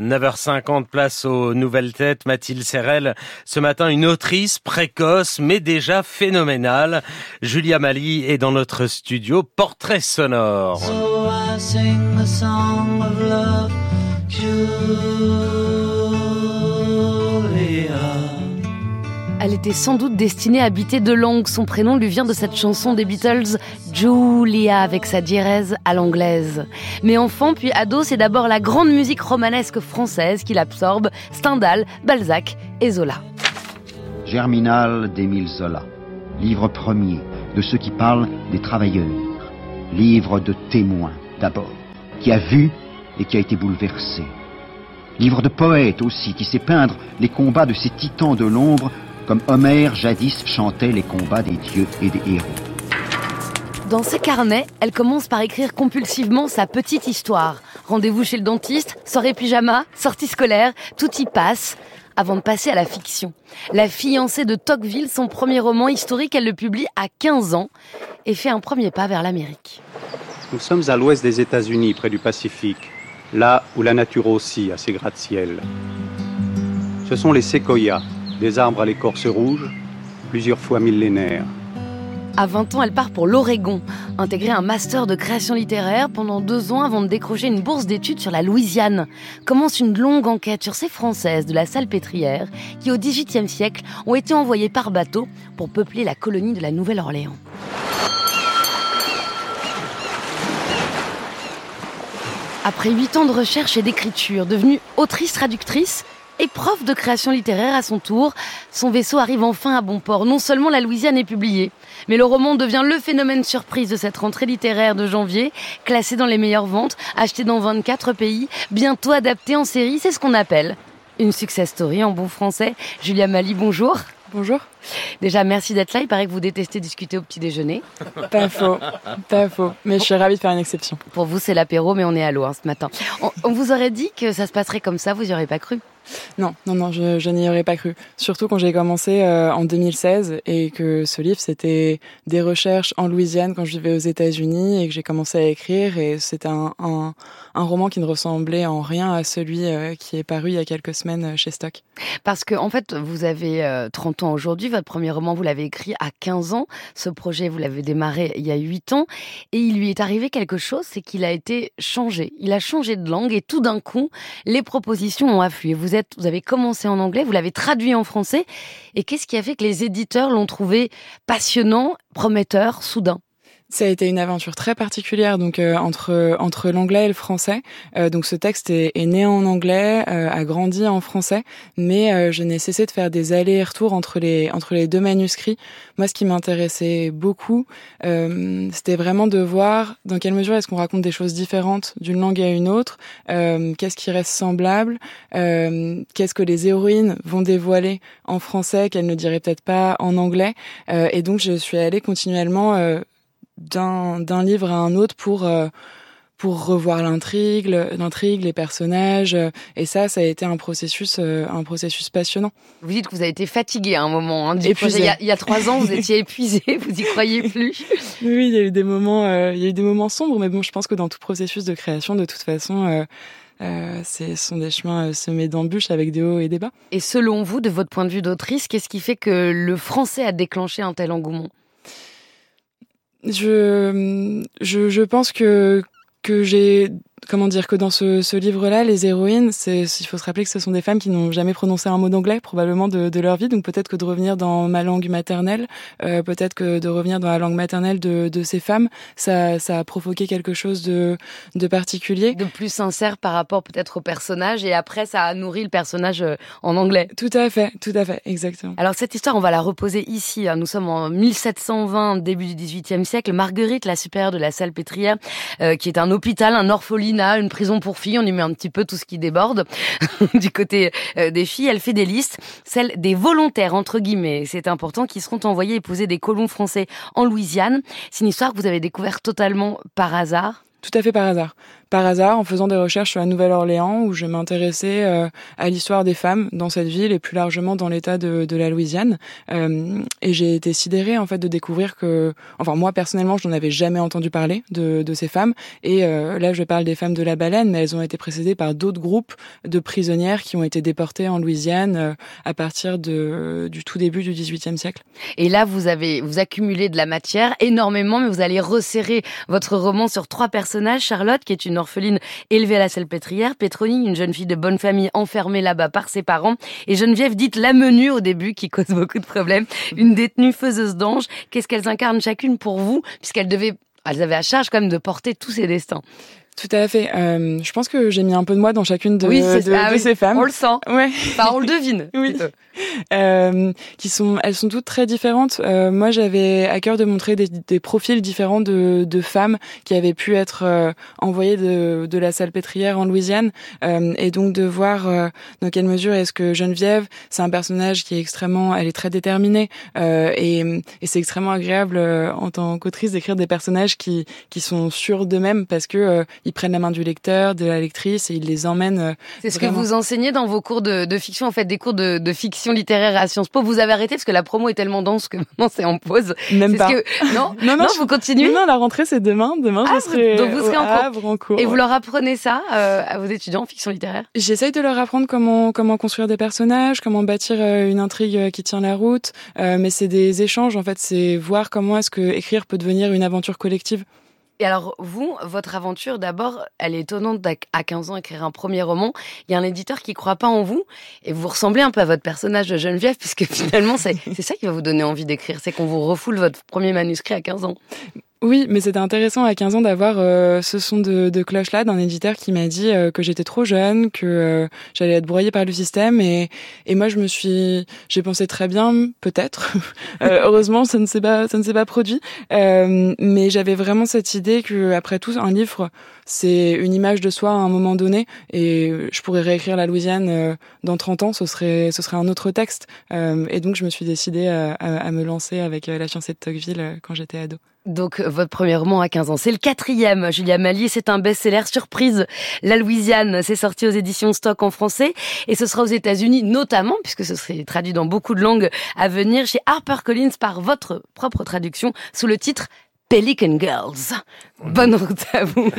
9h50, place aux nouvelles têtes. Mathilde Serrel, ce matin, une autrice précoce, mais déjà phénoménale. Julia Mali est dans notre studio, portrait sonore. Était sans doute destinée à habiter de langue. Son prénom lui vient de cette chanson des Beatles, Julia, avec sa diérèse à l'anglaise. Mais enfant puis ado, c'est d'abord la grande musique romanesque française qui l'absorbe, Stendhal, Balzac et Zola. Germinal d'Émile Zola, livre premier de ceux qui parlent des travailleurs, livre de témoins d'abord, qui a vu et qui a été bouleversé. Livre de poète aussi, qui sait peindre les combats de ces titans de l'ombre comme Homère jadis chantait les combats des dieux et des héros. Dans ses carnets, elle commence par écrire compulsivement sa petite histoire. Rendez-vous chez le dentiste, soirée pyjama, sortie scolaire, tout y passe avant de passer à la fiction. La fiancée de Tocqueville, son premier roman historique, elle le publie à 15 ans et fait un premier pas vers l'Amérique. Nous sommes à l'ouest des États-Unis, près du Pacifique, là où la nature aussi a ses gratte-ciel. Ce sont les séquoias, des arbres à l'écorce rouge, plusieurs fois millénaires. À 20 ans, elle part pour l'Oregon, intégrer un master de création littéraire pendant deux ans avant de décrocher une bourse d'études sur la Louisiane. Commence une longue enquête sur ces Françaises de la Salpêtrière qui, au XVIIIe siècle, ont été envoyées par bateau pour peupler la colonie de la Nouvelle-Orléans. Après huit ans de recherche et d'écriture, devenue autrice-traductrice, et prof de création littéraire à son tour, son vaisseau arrive enfin à bon port. Non seulement la Louisiane est publiée, mais le roman devient le phénomène surprise de cette rentrée littéraire de janvier, classé dans les meilleures ventes, acheté dans 24 pays, bientôt adapté en série, c'est ce qu'on appelle une success story en bon français. Julia Mali, bonjour. Bonjour. Déjà, merci d'être là. Il paraît que vous détestez discuter au petit déjeuner. Pas faux, pas faux. Mais je suis ravie de faire une exception. Pour vous, c'est l'apéro, mais on est à l'eau hein, ce matin. On, vous aurait dit que ça se passerait comme ça, vous n'y auriez pas cru? Non, non, non, je, n'y aurais pas cru. Surtout quand j'ai commencé euh, en 2016 et que ce livre, c'était des recherches en Louisiane quand je vivais aux États-Unis et que j'ai commencé à écrire. Et c'était un, un, roman qui ne ressemblait en rien à celui euh, qui est paru il y a quelques semaines euh, chez Stock. Parce que, en fait, vous avez 30 ans aujourd'hui. Votre premier roman, vous l'avez écrit à 15 ans. Ce projet, vous l'avez démarré il y a 8 ans. Et il lui est arrivé quelque chose, c'est qu'il a été changé. Il a changé de langue et tout d'un coup, les propositions ont afflué. Vous vous avez commencé en anglais, vous l'avez traduit en français. Et qu'est-ce qui a fait que les éditeurs l'ont trouvé passionnant, prometteur, soudain? Ça a été une aventure très particulière donc euh, entre entre l'anglais et le français. Euh, donc ce texte est, est né en anglais, euh, a grandi en français, mais je n'ai cessé de faire des allers-retours entre les entre les deux manuscrits. Moi, ce qui m'intéressait beaucoup, c'était vraiment de voir dans quelle mesure est-ce qu'on raconte des choses différentes d'une langue à une autre, qu'est-ce qui reste semblable, qu'est-ce que les héroïnes vont dévoiler en français qu'elles ne diraient peut-être pas en anglais. et donc, je suis allée continuellement d'un livre à un autre pour euh, pour revoir l'intrigue, l'intrigue, les personnages, euh, et ça, ça a été un processus, euh, un processus passionnant. Vous dites que vous avez été fatigué à un moment. Hein, il, y a, il y a trois ans, vous étiez épuisé, vous y croyez plus. Oui, il y a eu des moments, il y a eu des moments sombres, mais bon, je pense que dans tout processus de création, de toute façon. Euh, ce sont des chemins semés d'embûches avec des hauts et des bas. Et selon vous, de votre point de vue d'autrice, qu'est-ce qui fait que le français a déclenché un tel engouement? Je, je, je pense que, que j'ai comment dire que dans ce, ce livre-là, les héroïnes, c'est, il faut se rappeler que ce sont des femmes qui n'ont jamais prononcé un mot d'anglais probablement de, de, leur vie. Donc peut-être que de revenir dans ma langue maternelle, euh, peut-être que de revenir dans la langue maternelle de, de ces femmes, ça, ça a provoqué quelque chose de, de particulier, de plus sincère par rapport peut-être au personnage. Et après, ça a nourri le personnage euh, en anglais. Tout à fait, tout à fait, exactement. Alors cette histoire, on va la reposer ici. Hein. Nous sommes en 1720, début du XVIIIe siècle. Marguerite, la supérieure de la Salpêtrière, euh, qui est un hôpital, un orphelinat une prison pour filles, on y met un petit peu tout ce qui déborde du côté euh, des filles. Elle fait des listes, celles des volontaires, entre guillemets, c'est important, qui seront envoyés épouser des colons français en Louisiane. C'est une histoire que vous avez découverte totalement par hasard? Tout à fait par hasard par hasard en faisant des recherches sur la Nouvelle-Orléans où je m'intéressais euh, à l'histoire des femmes dans cette ville et plus largement dans l'État de, la Louisiane. Euh, et j'ai été sidérée en fait de découvrir que, enfin moi personnellement, je n'en avais jamais entendu parler de, ces femmes. Et euh, là, je parle des femmes de la baleine, mais elles ont été précédées par d'autres groupes de prisonnières qui ont été déportées en Louisiane à partir du tout début du XVIIIe siècle. Et là, vous avez vous accumulez de la matière énormément, mais vous allez resserrer votre roman sur trois personnages. Charlotte, qui est une orpheline élevée à la salpêtrière, Pétronille, une jeune fille de bonne famille enfermée là-bas par ses parents, et Geneviève, dite la menue au début, qui cause beaucoup de problèmes, une détenue faiseuse d'ange. Qu'est-ce qu'elles incarnent chacune pour vous, puisqu'elles devaient elles avaient à charge quand même de porter tous ces destins? Tout à fait. Euh, je pense que j'ai mis un peu de moi dans chacune de, de, ah ces femmes. On le sent. Ouais. Enfin, on le devine. oui. Euh, qui sont, elles sont toutes très différentes. Euh, moi, j'avais à cœur de montrer des, des profils différents de, de, femmes qui avaient pu être euh, envoyées de, de la salpêtrière en Louisiane, euh, et donc de voir euh, dans quelle mesure est-ce que Geneviève, c'est un personnage qui est extrêmement, elle est très déterminée, et, et c'est extrêmement agréable en tant qu'autrice d'écrire des personnages qui qui sont sûrs d'eux-mêmes parce que ils prennent la main du lecteur, de la lectrice, et ils les emmènent. c'est ce que vous enseignez dans vos cours de, de fiction, en fait, des cours de, de fiction littéraire à Sciences Po. Vous avez arrêté parce que la promo est tellement dense que maintenant c'est en pause. Même pas. Que... Non, non, non, vous continuez. Non, la rentrée c'est demain. Demain, je ah, serai donc vous serez en, cours. Et vous leur apprenez ça euh, à vos étudiants en fiction littéraire? J'essaye de leur apprendre comment comment construire des personnages, comment bâtir euh, une intrigue euh, qui tient la route. mais c'est des échanges en fait. C'est voir comment est-ce que écrire peut devenir une aventure collective. Et alors, vous, votre aventure, d'abord, elle est étonnante à 15 ans écrire un premier roman. Il y a un éditeur qui croit pas en vous et vous ressemblez un peu à votre personnage de Geneviève puisque finalement, c'est ça qui va vous donner envie d'écrire. C'est qu'on vous refoule votre premier manuscrit à 15 ans. Oui, mais c'était intéressant à 15 ans d'avoir euh, ce son de, de cloche-là d'un éditeur qui m'a dit euh, que j'étais trop jeune, que euh, j'allais être broyée par le système. Et, et moi, je me suis, j'ai pensé très bien, peut-être. heureusement, ça ne s'est pas, ça ne s'est pas produit. mais j'avais vraiment cette idée que, après tout, un livre, c'est une image de soi à un moment donné. Et je pourrais réécrire la Louisiane dans 30 ans, ce serait, ce serait un autre texte. et donc, je me suis décidée à, à, me lancer avec La fiancée de Tocqueville quand j'étais ado. Donc, votre premier roman à 15 ans. C'est le quatrième, Julia Mali. C'est un best-seller surprise. La Louisiane, c'est sorti aux éditions Stock en français. Et ce sera aux États-Unis, notamment, puisque ce serait traduit dans beaucoup de langues à venir, chez HarperCollins par votre propre traduction, sous le titre Pelican Girls. Bonne route à vous.